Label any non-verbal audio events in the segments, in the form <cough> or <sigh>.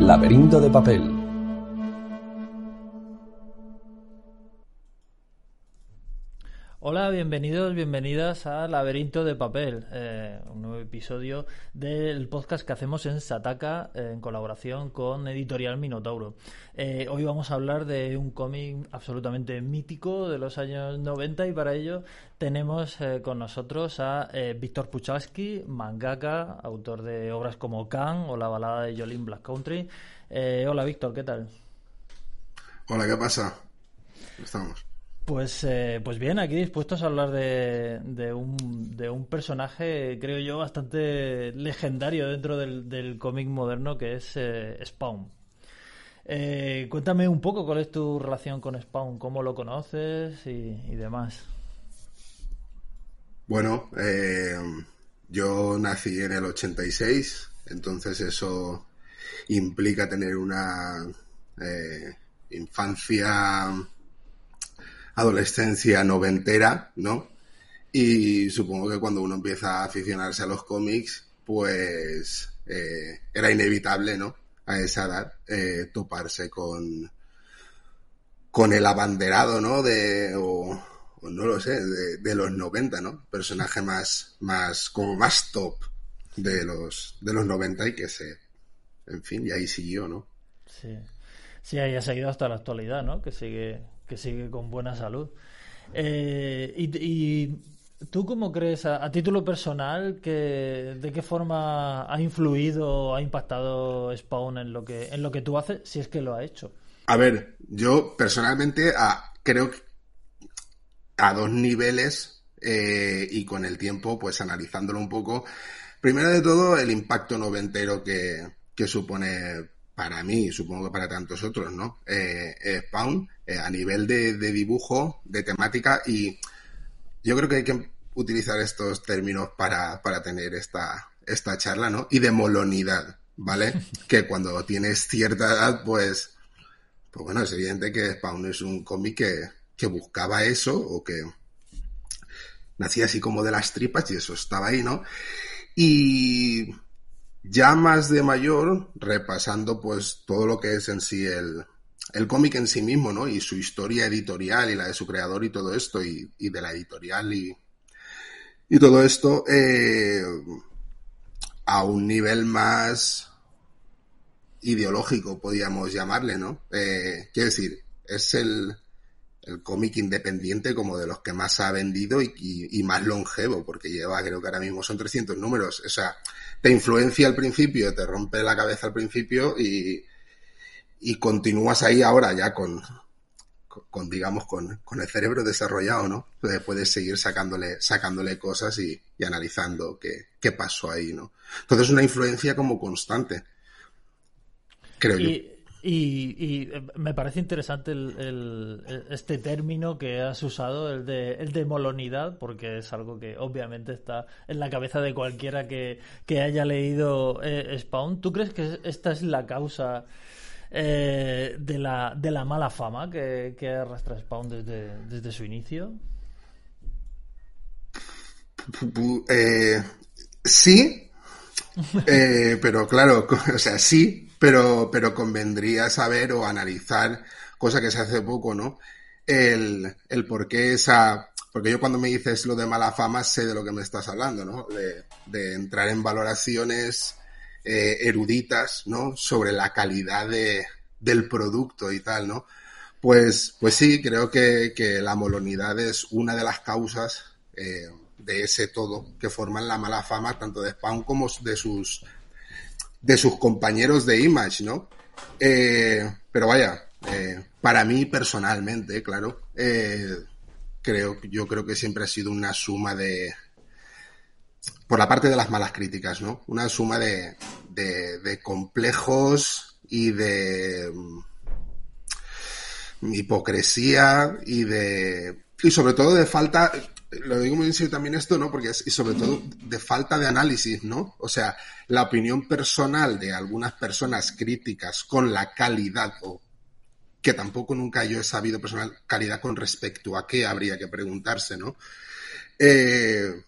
Laberinto de papel. Hola, bienvenidos, bienvenidas a Laberinto de Papel, eh, un nuevo episodio del podcast que hacemos en Sataka eh, en colaboración con Editorial Minotauro. Eh, hoy vamos a hablar de un cómic absolutamente mítico de los años 90 y para ello tenemos con nosotros a Víctor Puchalski, mangaka, autor de obras como Khan o La balada de Jolene Black Country. hola Víctor, ¿qué tal? Hola, ¿qué pasa? Estamos. Pues, eh, pues bien, aquí dispuestos a hablar de, de, un, de, un, personaje, creo yo, bastante legendario dentro del, cómic moderno que es eh, Spawn. Eh, cuéntame un poco cuál es tu relación con Spawn, cómo lo conoces y, y demás. Bueno, yo nací en el 86, entonces eso implica tener una infancia adolescencia noventera, ¿no? Y supongo que cuando uno empieza a aficionarse a los cómics, pues eh, era inevitable, ¿no? A esa edad, eh, toparse con, con el abanderado, ¿no? De, o, no lo sé, de, los 90, ¿no? Personaje más, más, como más top de los, de los 90 y que se, en fin, y ahí siguió, ¿no? Sí. Sí, ahí ha seguido hasta la actualidad, ¿no? Que sigue, que sigue con buena salud. Eh, y, tú cómo crees, a, título personal, que, de qué forma ha influido, ha impactado Spawn en lo que, en lo que tú haces, si es que lo ha hecho? A ver, yo personalmente creo a dos niveles eh, y con el tiempo, pues analizándolo un poco. Primero de todo, el impacto noventero que, que supone para mí, supongo que para tantos otros, ¿no? Eh, Spawn, eh, a nivel de, dibujo, de temática, y yo creo que hay que utilizar estos términos para, tener esta, esta charla, ¿no? Y de molonidad, ¿vale? <laughs> que cuando tienes cierta edad, pues, pues bueno, es evidente que Spawn es un cómic que, que buscaba eso, o que nacía así como de las tripas, y eso estaba ahí, ¿no? Y ya más de mayor, repasando pues todo lo que es en sí el, el cómic en sí mismo, ¿no? Y su historia editorial y la de su creador y todo esto, y, de la editorial y, y todo esto, eh, a un nivel más ideológico, podríamos llamarle, ¿no? Eh, quiero decir, es el, el cómic independiente como de los que más ha vendido y, y, más longevo, porque lleva, creo que ahora mismo son 300 números. O sea, te influencia al principio, te rompe la cabeza al principio y, y continúas ahí ahora ya con, con, digamos, con, con, el cerebro desarrollado, ¿no? Puedes seguir sacándole, sacándole cosas y, analizando qué, qué pasó ahí, ¿no? Entonces, una influencia como constante, creo yo. Y, eh, me parece interesante el, este término que has usado, el de, el de molonidad, porque es algo que obviamente está en la cabeza de cualquiera que, haya leído eh, Spawn. ¿Tú crees que esta es la causa eh, de, la, de la mala fama que, que arrastra Spawn desde, desde su inicio? sí, pero claro, <laughs> o sea, sí, pero, pero convendría saber o analizar, cosa que se hace poco, ¿no? El, el por qué esa, porque yo cuando me dices lo de mala fama sé de lo que me estás hablando, ¿no? De entrar en valoraciones eh, eruditas, ¿no? Sobre la calidad de, del producto y tal, ¿no? Pues, pues sí, creo que, que la molonidad es una de las causas eh, de ese todo que forman la mala fama tanto de Spawn como de sus de sus compañeros de Image, ¿no? Eh, pero vaya, para mí personalmente, claro, creo, yo creo que siempre ha sido una suma de, por la parte de las malas críticas, ¿no? Una suma de, de, complejos y de mm, hipocresía y de y sobre todo de falta lo digo muy en serio también esto, ¿no? Porque es, y sobre todo de falta de análisis, ¿no? O sea, la opinión personal de algunas personas críticas con la calidad, o que tampoco nunca yo he sabido personal calidad con respecto a qué habría que preguntarse, ¿no? Eh,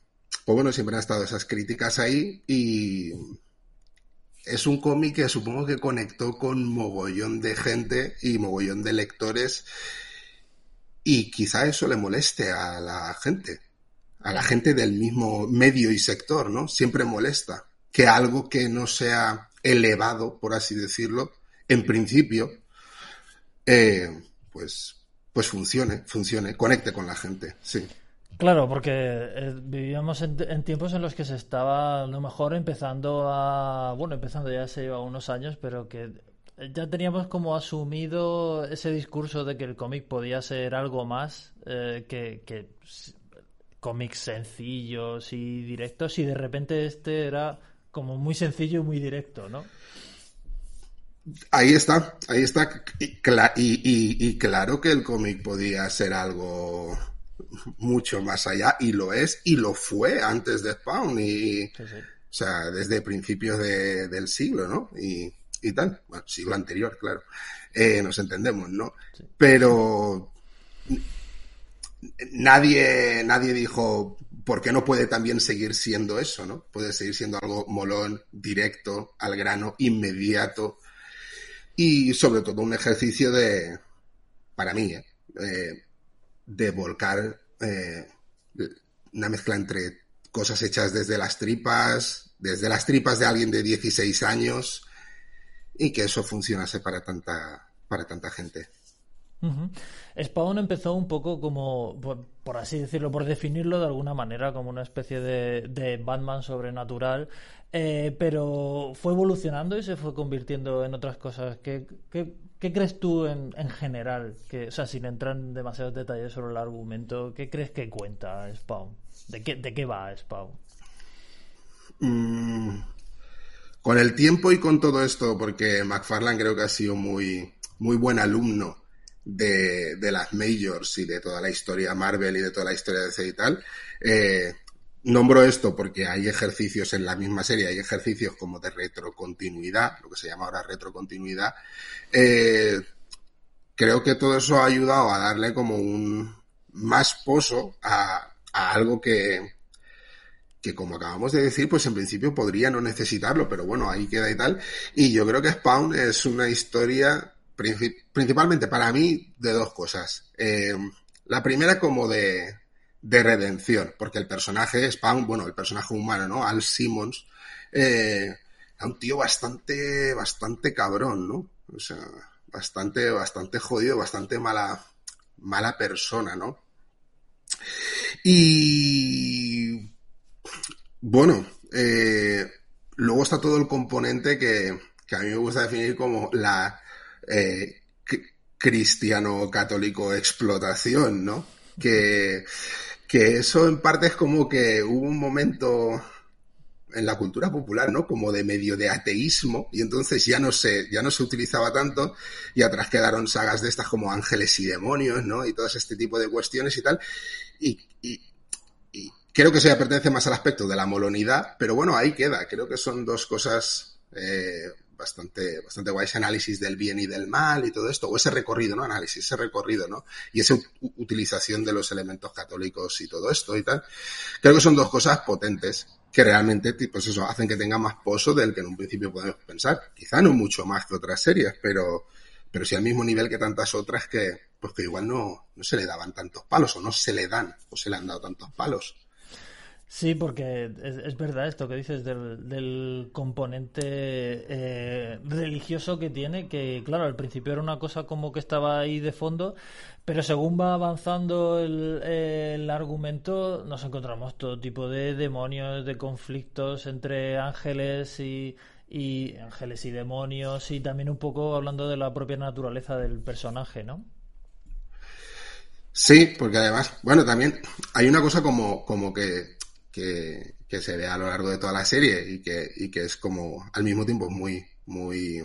pues bueno, siempre han estado esas críticas ahí y, es un cómic que supongo que conectó con mogollón de gente y mogollón de lectores y quizá eso le moleste a la gente, a la gente del mismo medio y sector, ¿no? Siempre molesta que algo que no sea elevado, por así decirlo, en principio, eh, pues, pues funcione, funcione, conecte con la gente, sí. Claro, porque eh, vivíamos en, tiempos en los que se estaba a lo mejor empezando a, bueno, empezando ya se lleva unos años, pero que ya teníamos como asumido ese discurso de que el cómic podía ser algo más eh, que cómics sencillos y directos y de repente este era como muy sencillo y muy directo, ¿no? Ahí está, ahí está. Y, claro que el cómic podía ser algo mucho más allá, y lo es, y lo fue antes de Spawn, y, o sea, desde principios del siglo, ¿no? Y, y tal, bueno, siglo anterior, claro, eh, nos entendemos, ¿no? Pero nadie, nadie dijo, ¿por qué no puede también seguir siendo eso, no? Puede seguir siendo algo molón, directo, al grano, inmediato y sobre todo un ejercicio de, para mí, ¿eh? eh de volcar eh, una mezcla entre cosas hechas desde las tripas, desde las tripas de alguien de 16 años, y que eso funcionase para tanta, para tanta gente. Spawn empezó un poco como, por, así decirlo, por definirlo de alguna manera, como una especie de, Batman sobrenatural, eh, pero fue evolucionando y se fue convirtiendo en otras cosas. ¿Qué, crees tú en, general? Que, o sea, sin entrar en demasiados detalles sobre el argumento, ¿qué crees que cuenta Spawn? ¿De qué, de qué va Spawn? Mm, con el tiempo y con todo esto, porque McFarlane creo que ha sido muy, muy buen alumno de, las majors y de toda la historia Marvel y de toda la historia de DC y tal, eh, nombro esto porque hay ejercicios en la misma serie, hay ejercicios como de retrocontinuidad, lo que se llama ahora retrocontinuidad. Eh, creo que todo eso ha ayudado a darle como un más pozo a, algo que, que como acabamos de decir, pues en principio podría no necesitarlo, pero bueno, ahí queda y tal. Y yo creo que Spawn es una historia principalmente para mí de dos cosas. Eh, la primera como de, de, redención, porque el personaje Spawn, bueno, el personaje humano, ¿no? Al Simmons, eh, un tío bastante, bastante cabrón, ¿no? O sea, bastante, bastante jodido, bastante mala, mala persona, ¿no? Y bueno, eh, luego está todo el componente que, a mí me gusta definir como la eh, cristiano-católico explotación, ¿no? Que, que eso en parte es como que hubo un momento en la cultura popular, ¿no? Como de medio de ateísmo, y entonces ya no se, ya no se utilizaba tanto, y atrás quedaron sagas de estas como ángeles y demonios, ¿no? Y todo este tipo de cuestiones y tal. Y, creo que eso ya pertenece más al aspecto de la molonidad, pero bueno, ahí queda. Creo que son dos cosas eh, bastante, bastante guay, ese análisis del bien y del mal y todo esto, o ese recorrido, ¿no? Análisis, ese recorrido, ¿no? Y esa utilización de los elementos católicos y todo esto y tal. Creo que son dos cosas potentes que realmente, pues eso, hacen que tenga más pozo del que en un principio podemos pensar. Quizá no mucho más que otras series, pero, pero sí al mismo nivel que tantas otras que, pues que igual no, no se le daban tantos palos, o no se le dan, o se le han dado tantos palos. Sí, porque es, verdad esto que dices del, componente eh, religioso que tiene, que claro, al principio era una cosa como que estaba ahí de fondo, pero según va avanzando el, argumento nos encontramos todo tipo de demonios, de conflictos entre ángeles y, y ángeles y demonios y también un poco hablando de la propia naturaleza del personaje, ¿no? Sí, porque además, bueno, también hay una cosa como, como que que, se ve a lo largo de toda la serie y que, y que es como al mismo tiempo muy, muy,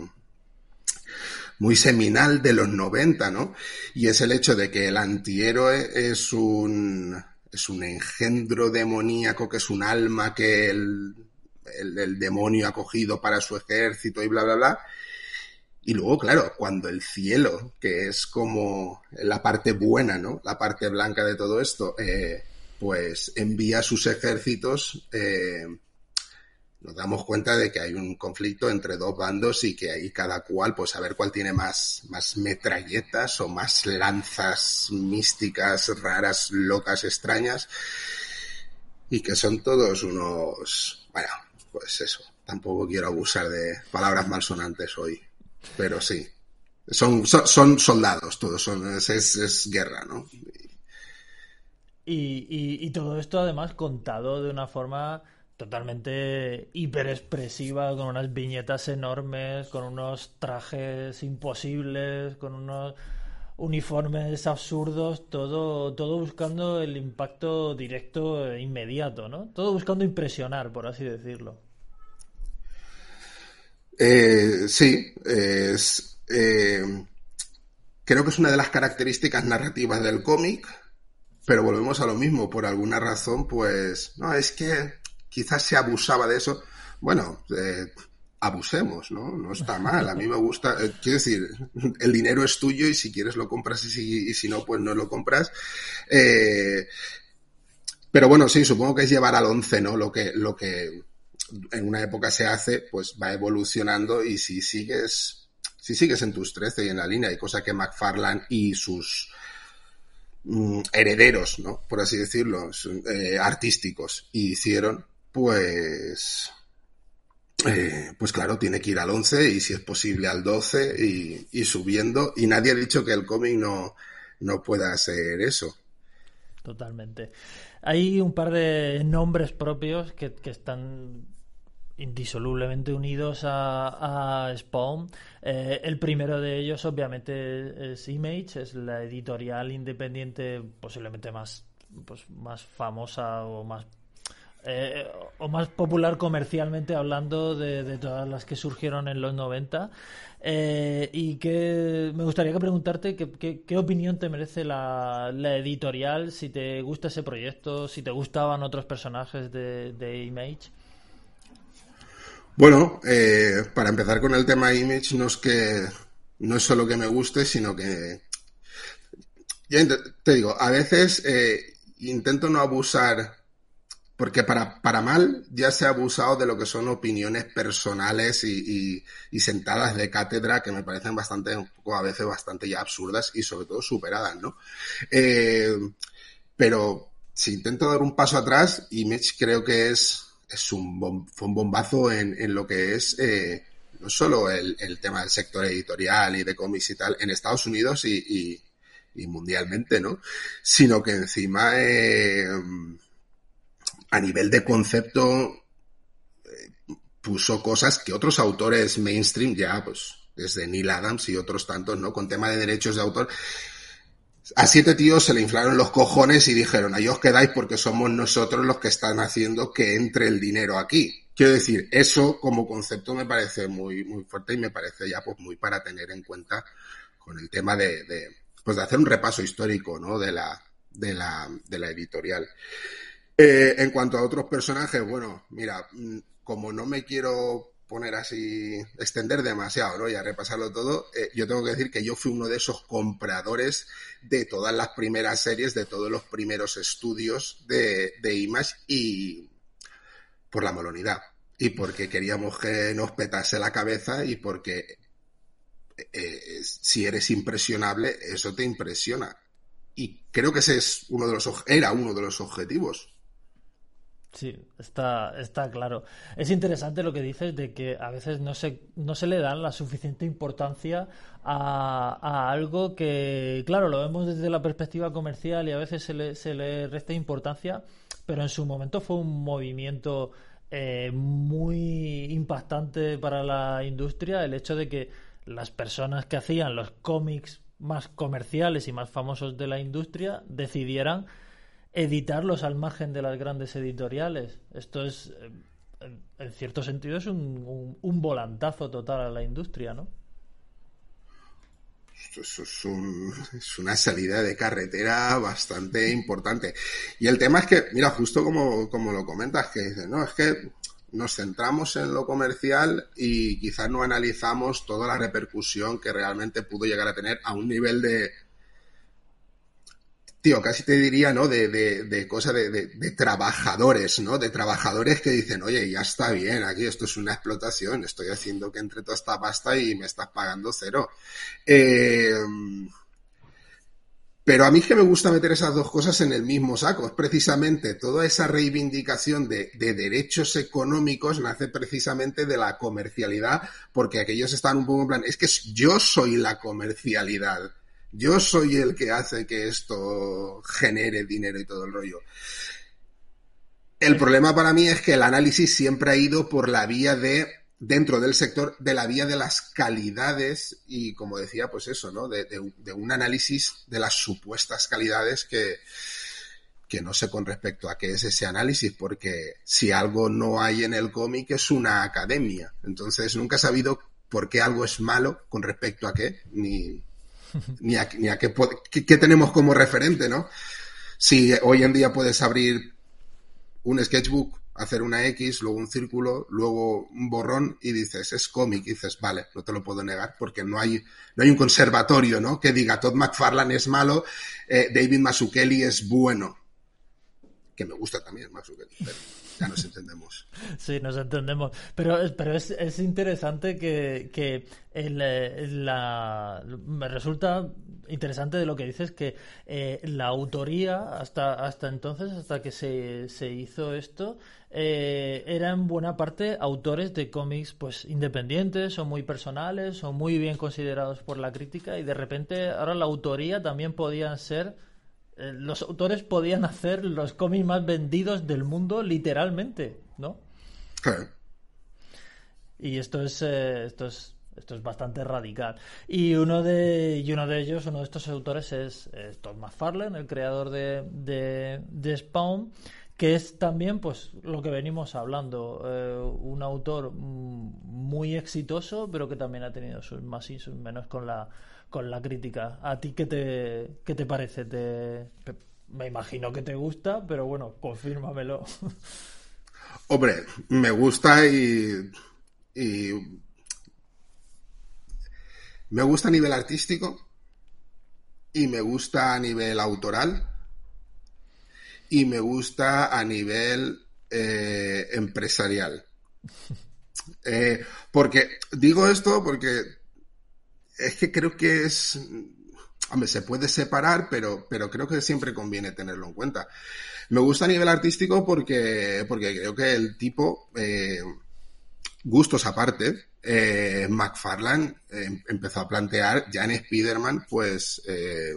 muy seminal de los 90, ¿no? Y es el hecho de que el antihéroe es un, es un engendro demoníaco, que es un alma que el, el, demonio ha cogido para su ejército y bla, bla, bla. Y luego, claro, cuando el cielo, que es como la parte buena, ¿no? La parte blanca de todo esto, eh, pues envía sus ejércitos eh, nos damos cuenta de que hay un conflicto entre dos bandos y que ahí cada cual, pues a ver cuál tiene más, más metralletas o más lanzas místicas, raras, locas, extrañas, y que son todos unos, bueno, pues eso, tampoco quiero abusar de palabras malsonantes hoy, pero sí, son, son, soldados todos, son, es, es, guerra, ¿no? Y, todo esto además contado de una forma totalmente hiperexpresiva, con unas viñetas enormes, con unos trajes imposibles, con unos uniformes absurdos, todo, todo buscando el impacto directo e inmediato, ¿no? Todo buscando impresionar, por así decirlo. Eh, sí, eh, creo que es una de las características narrativas del cómic, pero volvemos a lo mismo, por alguna razón, pues, no, es que quizás se abusaba de eso. Bueno, eh, abusemos, ¿no? No está mal. A mí me gusta, eh, quiero decir, el dinero es tuyo y si quieres lo compras y si, y si no, pues no lo compras. Eh, pero bueno, sí, supongo que es llevar al once, ¿no? Lo que, lo que en una época se hace, pues va evolucionando y si sigues, si sigues en tus 13 y en la línea, hay cosa que McFarlane y sus mm, herederos, ¿no? Por así decirlo, eh, artísticos, hicieron, pues, eh, pues claro, tiene que ir al 11 y si es posible al 12 y, subiendo. Y nadie ha dicho que el cómic no, no pueda ser eso. Totalmente. Hay un par de nombres propios que, están indisolublemente unidos a, Spawn. Eh, el primero de ellos, obviamente, es Image, es la editorial independiente posiblemente más, pues, más famosa o más eh, o más popular comercialmente hablando de, todas las que surgieron en los 90. Eh, y que me gustaría que preguntarte qué opinión te merece la, editorial, si te gusta ese proyecto, si te gustaban otros personajes de, Image. Bueno, eh, para empezar con el tema Image, no es que no es solo que me guste, sino que ya te digo, a veces intento no abusar porque para, para mal ya se ha abusado de lo que son opiniones personales y, sentadas de cátedra que me parecen bastante, poco a veces bastante ya absurdas y sobre todo superadas, ¿no? Eh, pero si intento dar un paso atrás, Image creo que es, es un, fue un bombazo en, en lo que es eh, no solo el, el, tema del sector editorial y de cómics y tal en Estados Unidos y, y, y mundialmente, ¿no? Sino que encima eh, a nivel de concepto eh, puso cosas que otros autores mainstream ya, pues, desde Neil Adams y otros tantos, ¿no? Con tema de derechos de autor. A siete tíos se le inflaron los cojones y dijeron, ahí os quedáis porque somos nosotros los que están haciendo que entre el dinero aquí. Quiero decir, eso como concepto me parece muy, muy fuerte y me parece ya pues muy para tener en cuenta con el tema de, de pues de hacer un repaso histórico, ¿no? De la, de la, de la editorial. Eh, en cuanto a otros personajes, bueno, mira, mm, como no me quiero poner así, extender demasiado, ¿no? Y a repasarlo todo, eh, yo tengo que decir que yo fui uno de esos compradores de todas las primeras series, de todos los primeros estudios de, de Image y por la molonidad. Y porque queríamos que nos petase la cabeza y porque eh, si eres impresionable, eso te impresiona. Y creo que ese es uno de los, era uno de los objetivos Sí, está, está claro. Es interesante lo que dices de que a veces no se, no se le dan la suficiente importancia a, a algo que, claro, lo vemos desde la perspectiva comercial y a veces se le, se le resta importancia, pero en su momento fue un movimiento eh, muy impactante para la industria el hecho de que las personas que hacían los cómics más comerciales y más famosos de la industria decidieran editarlos al margen de las grandes editoriales. Esto es, eh, en, cierto sentido, es un, un, volantazo total a la industria, ¿no? Eso es, es, una salida de carretera bastante importante. Y el tema es que, mira, justo como, como lo comentas, que no, es que nos centramos en lo comercial y quizás no analizamos toda la repercusión que realmente pudo llegar a tener a un nivel de, tío, casi te diría, ¿no? De, de, de cosas de, de, trabajadores, ¿no? De trabajadores que dicen, oye, ya está bien, aquí esto es una explotación, estoy haciendo que entre toda esta pasta y me estás pagando cero. Eh, pero a mí es que me gusta meter esas dos cosas en el mismo saco. Es precisamente toda esa reivindicación de, de, derechos económicos nace precisamente de la comercialidad, porque aquellos están un poco en plan, es que yo soy la comercialidad. Yo soy el que hace que esto genere dinero y todo el rollo. El problema para mí es que el análisis siempre ha ido por la vía de, dentro del sector, de la vía de las calidades y, como decía, pues eso, ¿no? De, un análisis de las supuestas calidades que, que no sé con respecto a qué es ese análisis, porque si algo no hay en el cómic es una academia. Entonces nunca he sabido por qué algo es malo con respecto a qué, ni, ni a, ni a qué, qué, tenemos como referente, ¿no? Si hoy en día puedes abrir un sketchbook, hacer una X, luego un círculo, luego un borrón y dices, es cómic, dices, vale, no te lo puedo negar porque no hay, no hay un conservatorio, ¿no? Que diga, Todd McFarlane es malo, eh, David Mazzucchelli es bueno. Que me gusta también Mazzucchelli, pero ya nos entendemos. <laughs> Sí, nos entendemos. Pero, pero es, es interesante que, que el, la, me resulta interesante de lo que dices que eh, la autoría hasta, hasta entonces, hasta que se, se hizo esto, eh, eran buena parte autores de cómics pues independientes o muy personales o muy bien considerados por la crítica y de repente ahora la autoría también podían ser eh, los autores podían hacer los cómics más vendidos del mundo literalmente, ¿no? Y esto es, eh, esto es esto es bastante radical. Y uno de, y uno de ellos, uno de estos autores es, Todd McFarlane, el creador de, de, de, Spawn, que es también pues lo que venimos hablando, eh, un autor muy exitoso, pero que también ha tenido sus más y sus menos con la con la crítica. ¿A ti qué te, qué te parece? Te, me imagino que te gusta, pero bueno, confírmamelo. <laughs> Hombre, me gusta y, y me gusta a nivel artístico y me gusta a nivel autoral y me gusta a nivel eh, empresarial. <laughs> Eh, porque digo esto porque es que creo que es, hombre, se puede separar, pero, pero creo que siempre conviene tenerlo en cuenta. Me gusta a nivel artístico porque, porque creo que el tipo, eh, gustos aparte, eh, eh, empezó a plantear ya en Spider-Man, pues, eh,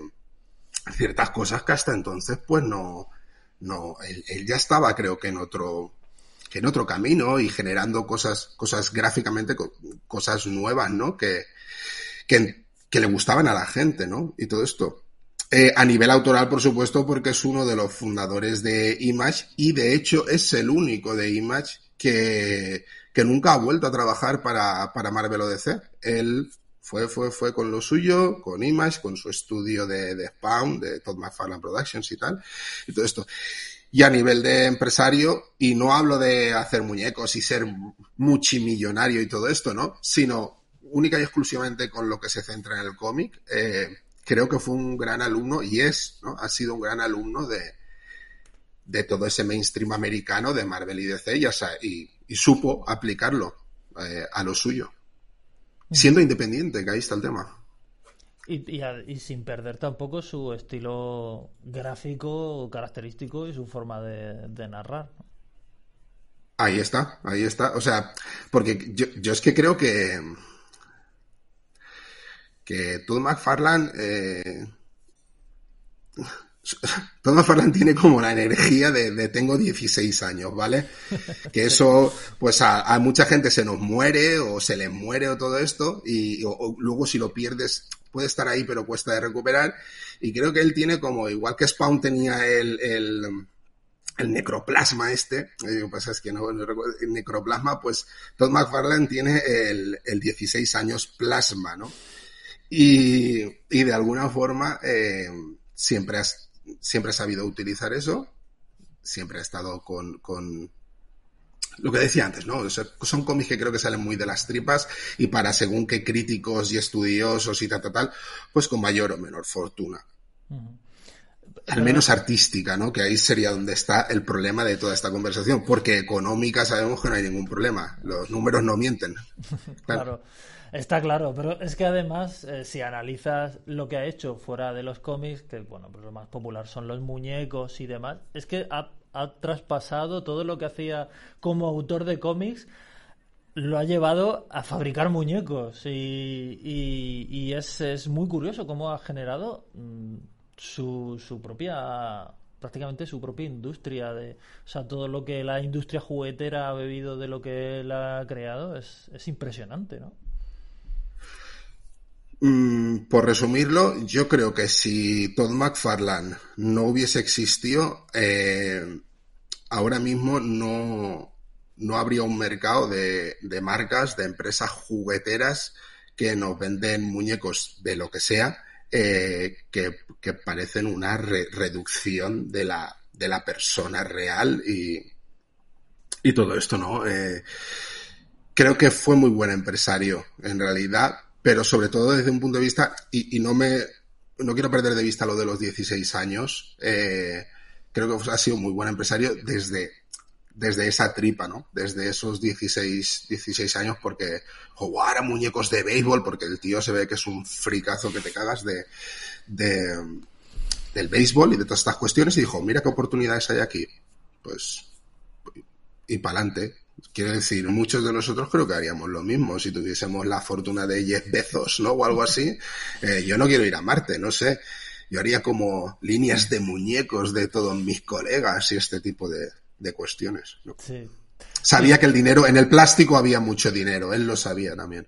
ciertas cosas que hasta entonces, pues no, no, él, él, ya estaba, creo que en otro, que en otro camino y generando cosas, cosas gráficamente, cosas nuevas, ¿no? Que, que, le gustaban a la gente, ¿no? Y todo esto. Eh, a nivel autoral, por supuesto, porque es uno de los fundadores de Image y de hecho es el único de Image que, que nunca ha vuelto a trabajar para, para Marvel o DC. Él fue, fue, fue con lo suyo, con Image, con su estudio de, Spawn, de Todd McFarlane Productions y tal, y todo esto. Y a nivel de empresario, y no hablo de hacer muñecos y ser multimillonario y todo esto, ¿no? Sino única y exclusivamente con lo que se centra en el cómic, eh, creo que fue un gran alumno y es, ¿no? Ha sido un gran alumno de, de todo ese mainstream americano de Marvel y DC y, o sea, y, y supo aplicarlo eh, a lo suyo. Siendo independiente, que ahí está el tema. Y, y, sin perder tampoco su estilo gráfico característico y su forma de, de narrar. Ahí está, ahí está. O sea, porque yo, yo es que creo que, que Todd McFarlane, eh, <laughs> Todd McFarlane tiene como la energía de, tengo 16 años, ¿vale? <laughs> Que eso, pues a, mucha gente se nos muere o se le muere o todo esto y luego si lo pierdes puede estar ahí pero cuesta de recuperar y creo que él tiene como, igual que Spawn tenía el, el, necroplasma este, eh, pues es que no, el necroplasma, pues Todd McFarlane tiene el, el 16 años plasma, ¿no? Y, de alguna forma eh, siempre, has, siempre ha sabido utilizar eso, siempre ha estado con, con lo que decía antes, ¿no? son cómics que creo que salen muy de las tripas y para según qué críticos y estudiosos y tal, tal, tal, pues con mayor o menor fortuna. Al menos artística, ¿no? Que ahí sería donde está el problema de toda esta conversación, porque económica sabemos que no hay ningún problema, los números no mienten. <laughs> claro. Está claro, pero es que además, eh, si analizas lo que ha hecho fuera de los cómics, que bueno, pues lo más popular son los muñecos y demás, es que ha, traspasado todo lo que hacía como autor de cómics, lo ha llevado a fabricar muñecos y, y, es, es, muy curioso cómo ha generado mm, su, su propia prácticamente su propia industria de o sea todo lo que la industria juguetera ha bebido de lo que él ha creado es, es impresionante no Mm, por resumirlo, yo creo que si Todd McFarlane no hubiese existido, eh, ahora mismo no, no habría un mercado de, de, marcas, de empresas jugueteras que nos venden muñecos de lo que sea, eh, que, que, parecen una reducción de la, de la persona real y, y todo esto, ¿no? Eh, creo que fue muy buen empresario, en realidad, pero sobre todo desde un punto de vista, y, no me, no quiero perder de vista lo de los 16 años, eh, creo que ha sido muy buen empresario desde, desde esa tripa, ¿no? Desde esos 16, 16 años, porque jugar a muñecos de béisbol, porque el tío se ve que es un fricazo que te cagas de, de, del béisbol y de todas estas cuestiones, y dijo, mira qué oportunidades hay aquí. Pues, y para adelante. Quiero decir, muchos de nosotros creo que haríamos lo mismo si tuviésemos la fortuna de Jeff Bezos, ¿no? O algo así. Eh, yo no quiero ir a Marte, no sé. Yo haría como líneas de muñecos de todos mis colegas y este tipo de, cuestiones. Sabía que el dinero, en el plástico había mucho dinero, él lo sabía también.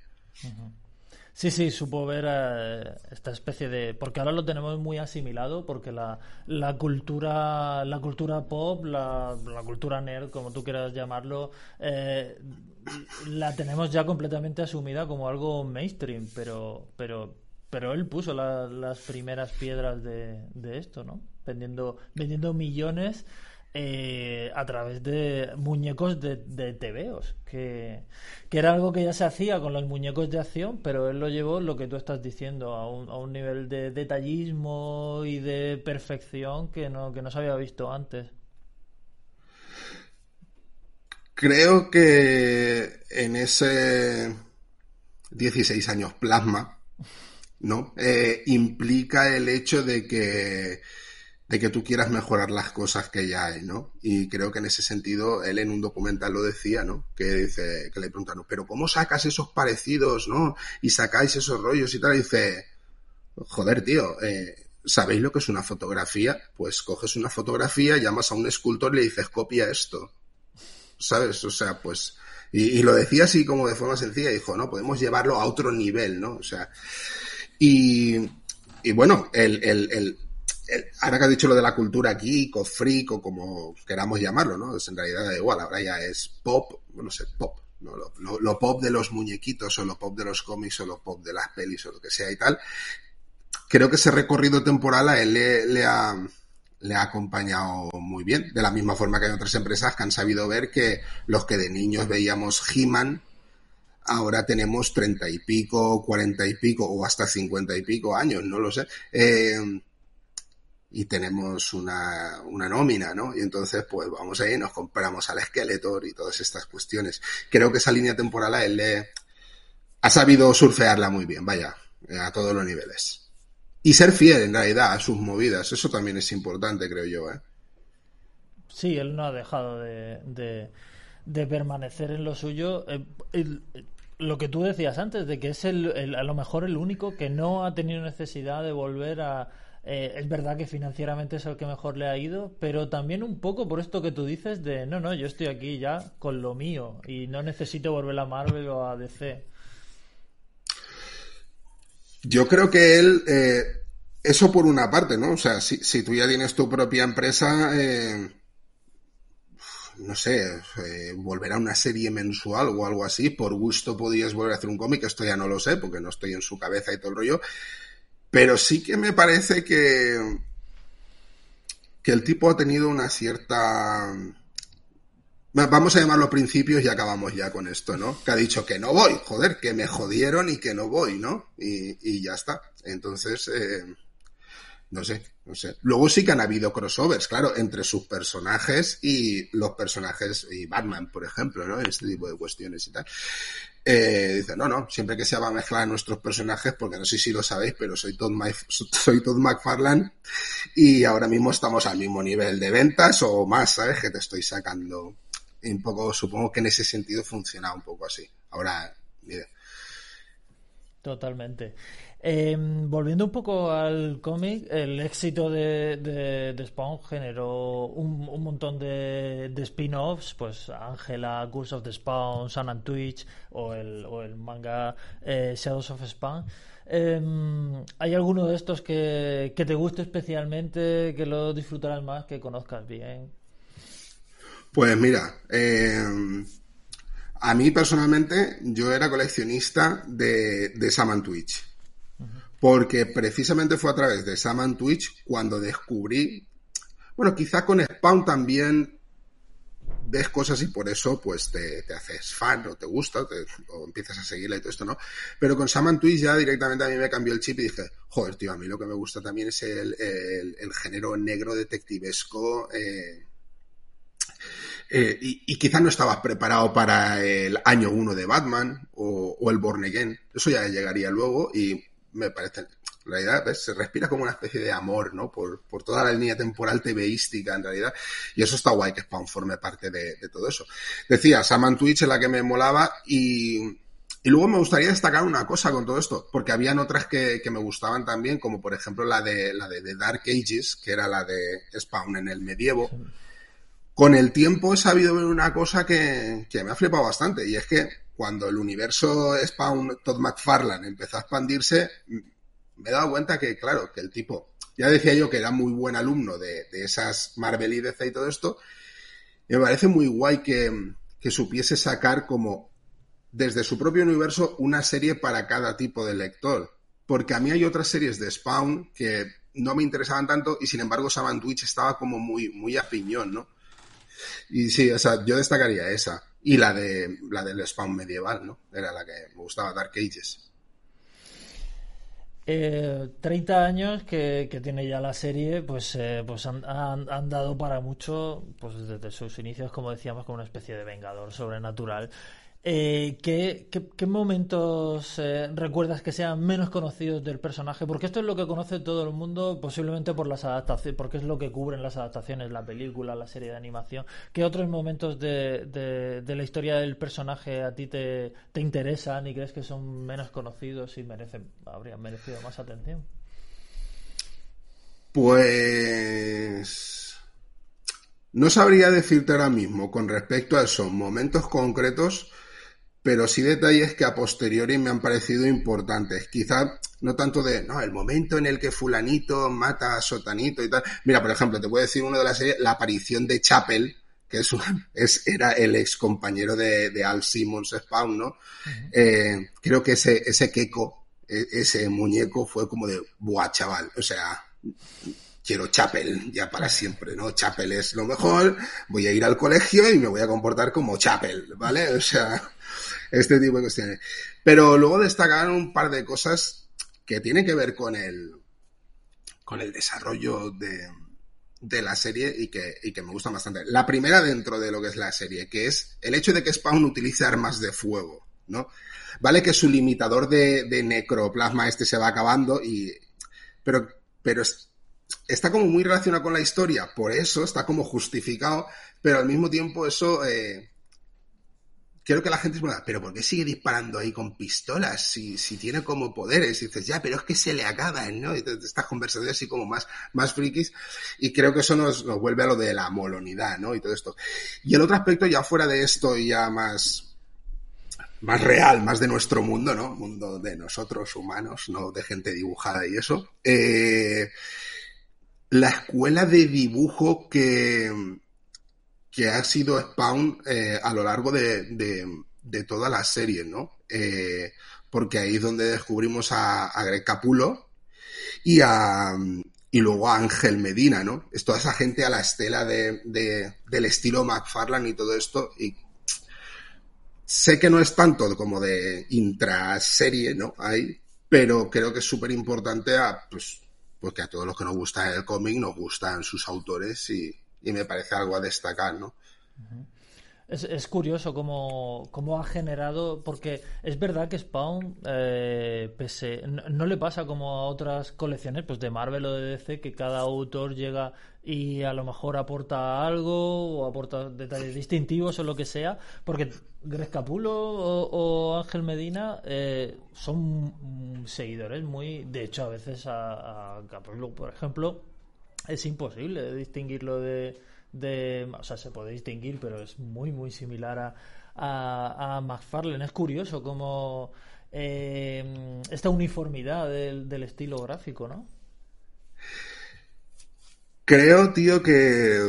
Sí, sí, supo ver eh, esta especie de... Porque ahora lo tenemos muy asimilado, porque la, la cultura la cultura pop, la, la cultura nerd, como tú quieras llamarlo, eh, la tenemos ya completamente asumida como algo mainstream, pero, pero, pero él puso las primeras piedras de, de esto, ¿no? Vendiendo, vendiendo millones eh, a través de muñecos de, de tebeos, que, era algo que ya se hacía con los muñecos de acción, pero él lo llevó, lo que tú estás diciendo, a un, a un nivel de detallismo y de perfección que no, que no se había visto antes. Creo que en ese 16 años plasma, ¿no? Eh, implica el hecho de que de que tú quieras mejorar las cosas que ya hay, ¿no? Y creo que en ese sentido, él en un documental lo decía, ¿no? Que dice, que le preguntan, pero ¿cómo sacas esos parecidos, ¿no? Y sacáis esos rollos y tal, y dice, joder, tío, eh, ¿sabéis lo que es una fotografía? Pues coges una fotografía, llamas a un escultor y le dices, copia esto. ¿Sabes? O sea, pues, y, lo decía así como de forma sencilla, dijo, no, podemos llevarlo a otro nivel, ¿no? O sea, y, y bueno, el, el ahora que ha dicho lo de la cultura geek o freak o como queramos llamarlo, ¿no? Es en realidad da igual, ahora ya es pop, no sé, pop, ¿no? Lo, pop de los muñequitos o lo pop de los cómics o lo pop de las pelis o lo que sea y tal. Creo que ese recorrido temporal a él le, ha, le ha acompañado muy bien, de la misma forma que hay otras empresas que han sabido ver que los que de niños veíamos He-Man, ahora tenemos treinta y pico, cuarenta y pico o hasta cincuenta y pico años, no lo sé. Eh, y tenemos una, una nómina, ¿no? Y entonces, pues vamos ahí, nos compramos al Skeletor y todas estas cuestiones. Creo que esa línea temporal a él le ha sabido surfearla muy bien, vaya, a todos los niveles. Y ser fiel, en realidad, a sus movidas, eso también es importante, creo yo, ¿eh? Sí, él no ha dejado de, de, permanecer en lo suyo. Eh, lo que tú decías antes, de que es el, a lo mejor el único que no ha tenido necesidad de volver a eh, es verdad que financieramente es el que mejor le ha ido, pero también un poco por esto que tú dices de no, no, yo estoy aquí ya con lo mío y no necesito volver a Marvel o a DC. Yo creo que él, eh, eso por una parte, ¿no? O sea, si, si tú ya tienes tu propia empresa, eh, no sé, volver a una serie mensual o algo así, por gusto podías volver a hacer un cómic, esto ya no lo sé porque no estoy en su cabeza y todo el rollo, pero sí que me parece que, que el tipo ha tenido una cierta... Vamos a llamarlo principios y acabamos ya con esto, ¿no? Que ha dicho que no voy, joder, que me jodieron y que no voy, ¿no? Y, y ya está. Entonces, eh, no sé, no sé. Luego sí que han habido crossovers, claro, entre sus personajes y los personajes, y Batman, por ejemplo, ¿no? Este tipo de cuestiones y tal. Eh, dice, no, no, siempre que se va a mezclar nuestros personajes, porque no sé si lo sabéis, pero soy Todd, soy Todd McFarlane y ahora mismo estamos al mismo nivel de ventas o más, ¿sabes? Que te estoy sacando. un poco, supongo que en ese sentido funciona un poco así. Ahora, mire. Totalmente. Eh, volviendo un poco al cómic, el éxito de, de, Spawn generó un, un montón de, de spin-offs, pues Angela, Curse of the Spawn, Sun and Twitch o el, manga eh, Shadows of Spawn. Eh, ¿Hay alguno de estos que, que te guste especialmente, que lo disfrutarás más, que conozcas bien? Pues mira, eh, a mí personalmente yo era coleccionista de, de Saman Twitch. Porque precisamente fue a través de Saman Twitch cuando descubrí, bueno, quizá con Spawn también ves cosas y por eso pues te, haces fan o te gusta o empiezas a seguirla y todo esto, ¿no? Pero con Saman Twitch ya directamente a mí me cambió el chip y dije, joder, tío, a mí lo que me gusta también es el, género negro detectivesco. Eh, eh, y, y quizás no estabas preparado para el año uno de Batman o, el Born Again. Eso ya llegaría luego y me parece. En realidad, se respira como una especie de amor, ¿no? Por, toda la línea temporal TVística, en realidad. Y eso está guay que Spawn forme parte de, todo eso. Decía, Saman Twitch es la que me molaba y, y luego me gustaría destacar una cosa con todo esto, porque habían otras que, me gustaban también, como por ejemplo la de, la de, Dark Ages, que era la de Spawn en el medievo con el tiempo he sabido ver una cosa que, me ha flipado bastante, y es que cuando el universo Spawn Todd McFarlane empezó a expandirse, me he dado cuenta que, claro, que el tipo, ya decía yo que era muy buen alumno de, esas Marvel y DC y todo esto, y me parece muy guay que, que supiese sacar como desde su propio universo una serie para cada tipo de lector. Porque a mí hay otras series de Spawn que no me interesaban tanto y sin embargo Saban Twitch estaba como muy, muy a piñón, ¿no? Y sí, o sea, yo destacaría esa. Y la de la del spawn medieval, ¿no? Era la que me gustaba, Dark Ages. Eh, 30 años que, tiene ya la serie, pues, eh, pues han, han, dado para mucho, pues desde sus inicios, como decíamos, como una especie de vengador sobrenatural. Eh, ¿qué, qué, momentos eh, recuerdas que sean menos conocidos del personaje? Porque esto es lo que conoce todo el mundo, posiblemente por las adaptaciones, porque es lo que cubren las adaptaciones, la película, la serie de animación. ¿Qué otros momentos de, la historia del personaje a ti te, te, interesan y crees que son menos conocidos y merecen, habrían merecido más atención? Pues no sabría decirte ahora mismo con respecto a esos momentos concretos pero sí detalles que a posteriori me han parecido importantes. Quizá no tanto de, no, el momento en el que fulanito mata a sotanito y tal. Mira, por ejemplo, te a decir uno de las series, la aparición de Chapel, que es, es era el ex compañero de, de Al Simmons Spawn, ¿no? Eh, creo que ese, ese queco, e, ese muñeco fue como de, buah, chaval, o sea, quiero Chapel ya para siempre, ¿no? Chapel es lo mejor, voy a ir al colegio y me voy a comportar como Chapel, ¿vale? O sea, este tipo de cuestiones. Pero luego destacar un par de cosas que tienen que ver con el, con el desarrollo de, de la serie y que, y que me gustan bastante. La primera dentro de lo que es la serie, que es el hecho de que Spawn utilice armas de fuego, ¿no? Vale que su limitador de, de necroplasma este se va acabando y... Pero, pero está como muy relacionado con la historia, por eso está como justificado, pero al mismo tiempo eso eh, quiero que la gente se pregunta, pero ¿por qué sigue disparando ahí con pistolas si, si tiene como poderes? Y dices, ya, pero es que se le acaban, ¿no? Estas conversaciones así como más, más frikis. Y creo que eso nos, nos vuelve a lo de la molonidad, ¿no? Y todo esto. Y el otro aspecto ya fuera de esto y ya más, más real, más de nuestro mundo, ¿no? Mundo de nosotros humanos, no de gente dibujada y eso. Eh, la escuela de dibujo que, que ha sido Spawn eh, a lo largo de, de, toda la serie, ¿no? Eh, porque ahí es donde descubrimos a, a Greg Capulo y a y luego a Ángel Medina, ¿no? Es toda esa gente a la estela de, de, del estilo McFarlane y todo esto. Y sé que no es tanto como de intraserie, ¿no? Ahí, pero creo que es súper importante a, pues, pues que a todos los que nos gusta el cómic nos gustan sus autores y, me parece algo a destacar, ¿no? Es, es curioso cómo, cómo, ha generado, porque es verdad que Spawn, eh, pese, no, le pasa como a otras colecciones pues de Marvel o de DC, que cada autor llega y a lo mejor aporta algo o aporta detalles distintivos o lo que sea, porque Greg Capulo o, Ángel Medina eh, son seguidores muy, de hecho a veces a, a Capulo, por ejemplo, es imposible distinguirlo de o sea, se puede distinguir, pero es muy, muy similar a, a, a McFarlane. Es curioso como eh, esta uniformidad del, del, estilo gráfico, ¿no? Creo, tío, que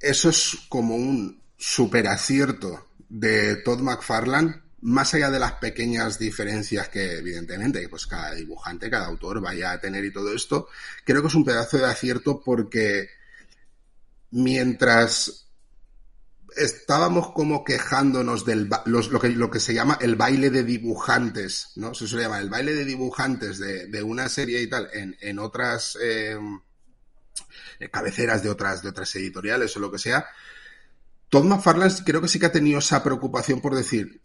eso es como un super acierto de Todd McFarlane, más allá de las pequeñas diferencias que evidentemente pues cada dibujante, cada autor vaya a tener y todo esto, creo que es un pedazo de acierto porque mientras estábamos como quejándonos del lo, que, se llama el baile de dibujantes, ¿no? Se suele llamar el baile de dibujantes de, de una serie y tal en, en otras eh, cabeceras de otras, de otras editoriales o lo que sea. Todd McFarlane creo que sí que ha tenido esa preocupación por decir,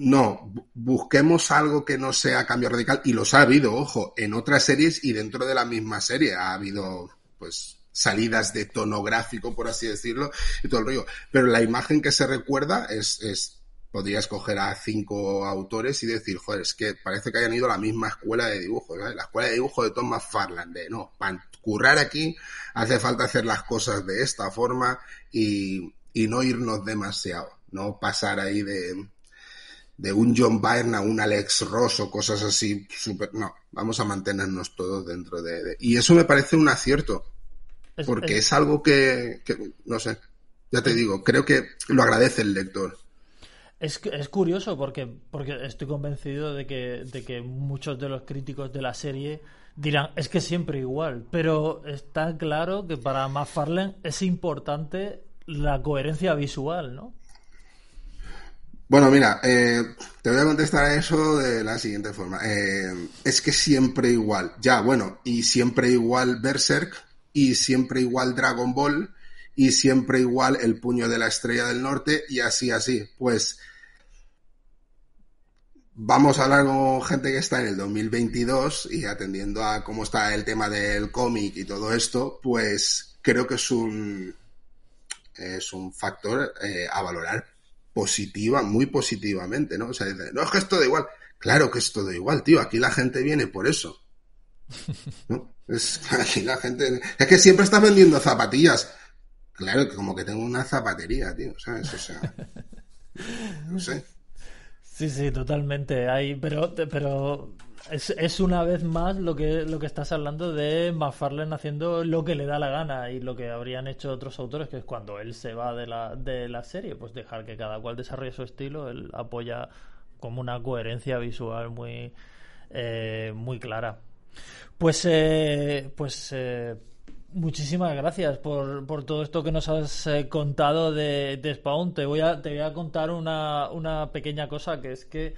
no, busquemos algo que no sea cambio radical y los ha habido, ojo, en otras series y dentro de la misma serie ha habido, pues, salidas de tono gráfico, por así decirlo, y todo el rollo. Pero la imagen que se recuerda es, es podría escoger a cinco autores y decir, joder, es que parece que hayan ido a la misma escuela de dibujo, ¿sabes? La escuela de dibujo de Thomas Farland, de no, para currar aquí hace falta hacer las cosas de esta forma y, y no irnos demasiado, no pasar ahí de, de un John Byrne a un Alex Ross o cosas así, super, no, vamos a mantenernos todos dentro de, de, Y eso me parece un acierto, porque es, algo que, no sé, ya te digo, creo que lo agradece el lector. Es, es curioso porque, porque estoy convencido de que, de que muchos de los críticos de la serie dirán, es que siempre igual, pero está claro que para McFarlane es importante la coherencia visual, ¿no? Bueno, mira, eh, te voy a contestar a eso de la siguiente forma. Eh, es que siempre igual. Ya, bueno, y siempre igual Berserk, y siempre igual Dragon Ball y siempre igual el puño de la estrella del norte y así, así. Pues vamos a hablar con gente que está en el 2022 y atendiendo a cómo está el tema del cómic y todo esto, pues creo que es un, es un factor eh, a valorar positiva, muy positivamente, ¿no? O sea, no es que esto da igual. Claro que esto da igual, tío. Aquí la gente viene por eso. ¿no? <laughs> Es, aquí la gente. Es que siempre estás vendiendo zapatillas. Claro, que como que tengo una zapatería, tío, ¿sabes? O sea. No sé. <laughs> Sí, sí, totalmente. Hay, pero, pero es, es, una vez más lo que, lo que estás hablando de McFarlane haciendo lo que le da la gana y lo que habrían hecho otros autores, que es cuando él se va de la, de la serie, pues dejar que cada cual desarrolle su estilo, él apoya como una coherencia visual muy, eh, muy clara. Pues, eh, pues eh, muchísimas gracias por, por, todo esto que nos has eh, contado de, de, Spawn. Te voy a, te voy a contar una, una pequeña cosa que es que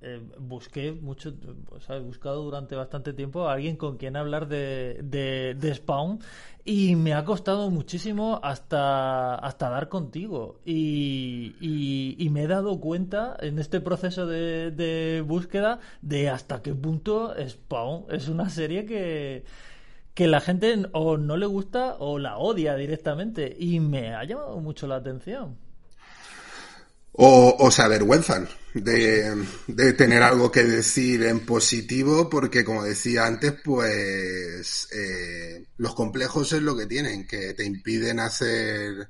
eh, busqué mucho, o he buscado durante bastante tiempo a alguien con quien hablar de, de, Spawn y me ha costado muchísimo hasta, hasta dar contigo. Y, y, y me he dado cuenta en este proceso de, de, búsqueda de hasta qué punto Spawn es una serie que que la gente o no le gusta o la odia directamente y me ha llamado mucho la atención o, o se avergüenzan de, tener algo que decir en positivo, porque como decía antes, pues eh, los complejos es lo que tienen, que te impiden hacer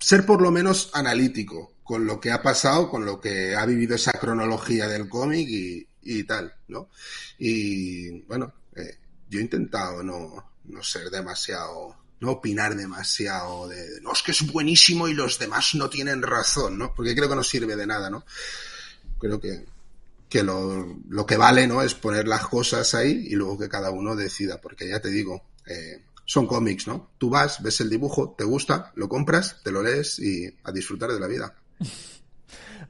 ser por lo menos analítico con lo que ha pasado, con lo que ha vivido esa cronología del cómic y, y, tal, ¿no? Y bueno, eh, yo he intentado no, no ser demasiado no opinar demasiado de, no, es que es buenísimo y los demás no tienen razón, ¿no? Porque creo que no sirve de nada, ¿no? Creo que, que lo, lo que vale, ¿no? Es poner las cosas ahí y luego que cada uno decida, porque ya te digo, eh, son cómics, ¿no? Tú vas, ves el dibujo, te gusta, lo compras, te lo lees y a disfrutar de la vida. <laughs>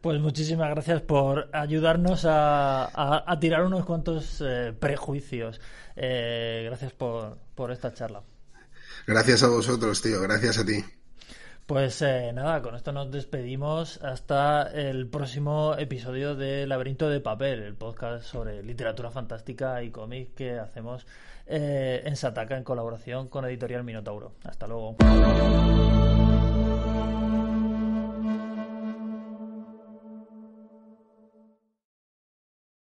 Pues muchísimas gracias por ayudarnos a, tirar unos cuantos eh, prejuicios. Eh, gracias por, por esta charla. Gracias a vosotros, tío. Gracias a ti. Pues eh, nada, con esto nos despedimos hasta el próximo episodio de Laberinto de Papel, el podcast sobre literatura fantástica y cómic que hacemos eh, en Sataka en colaboración con Editorial Minotauro. Hasta luego.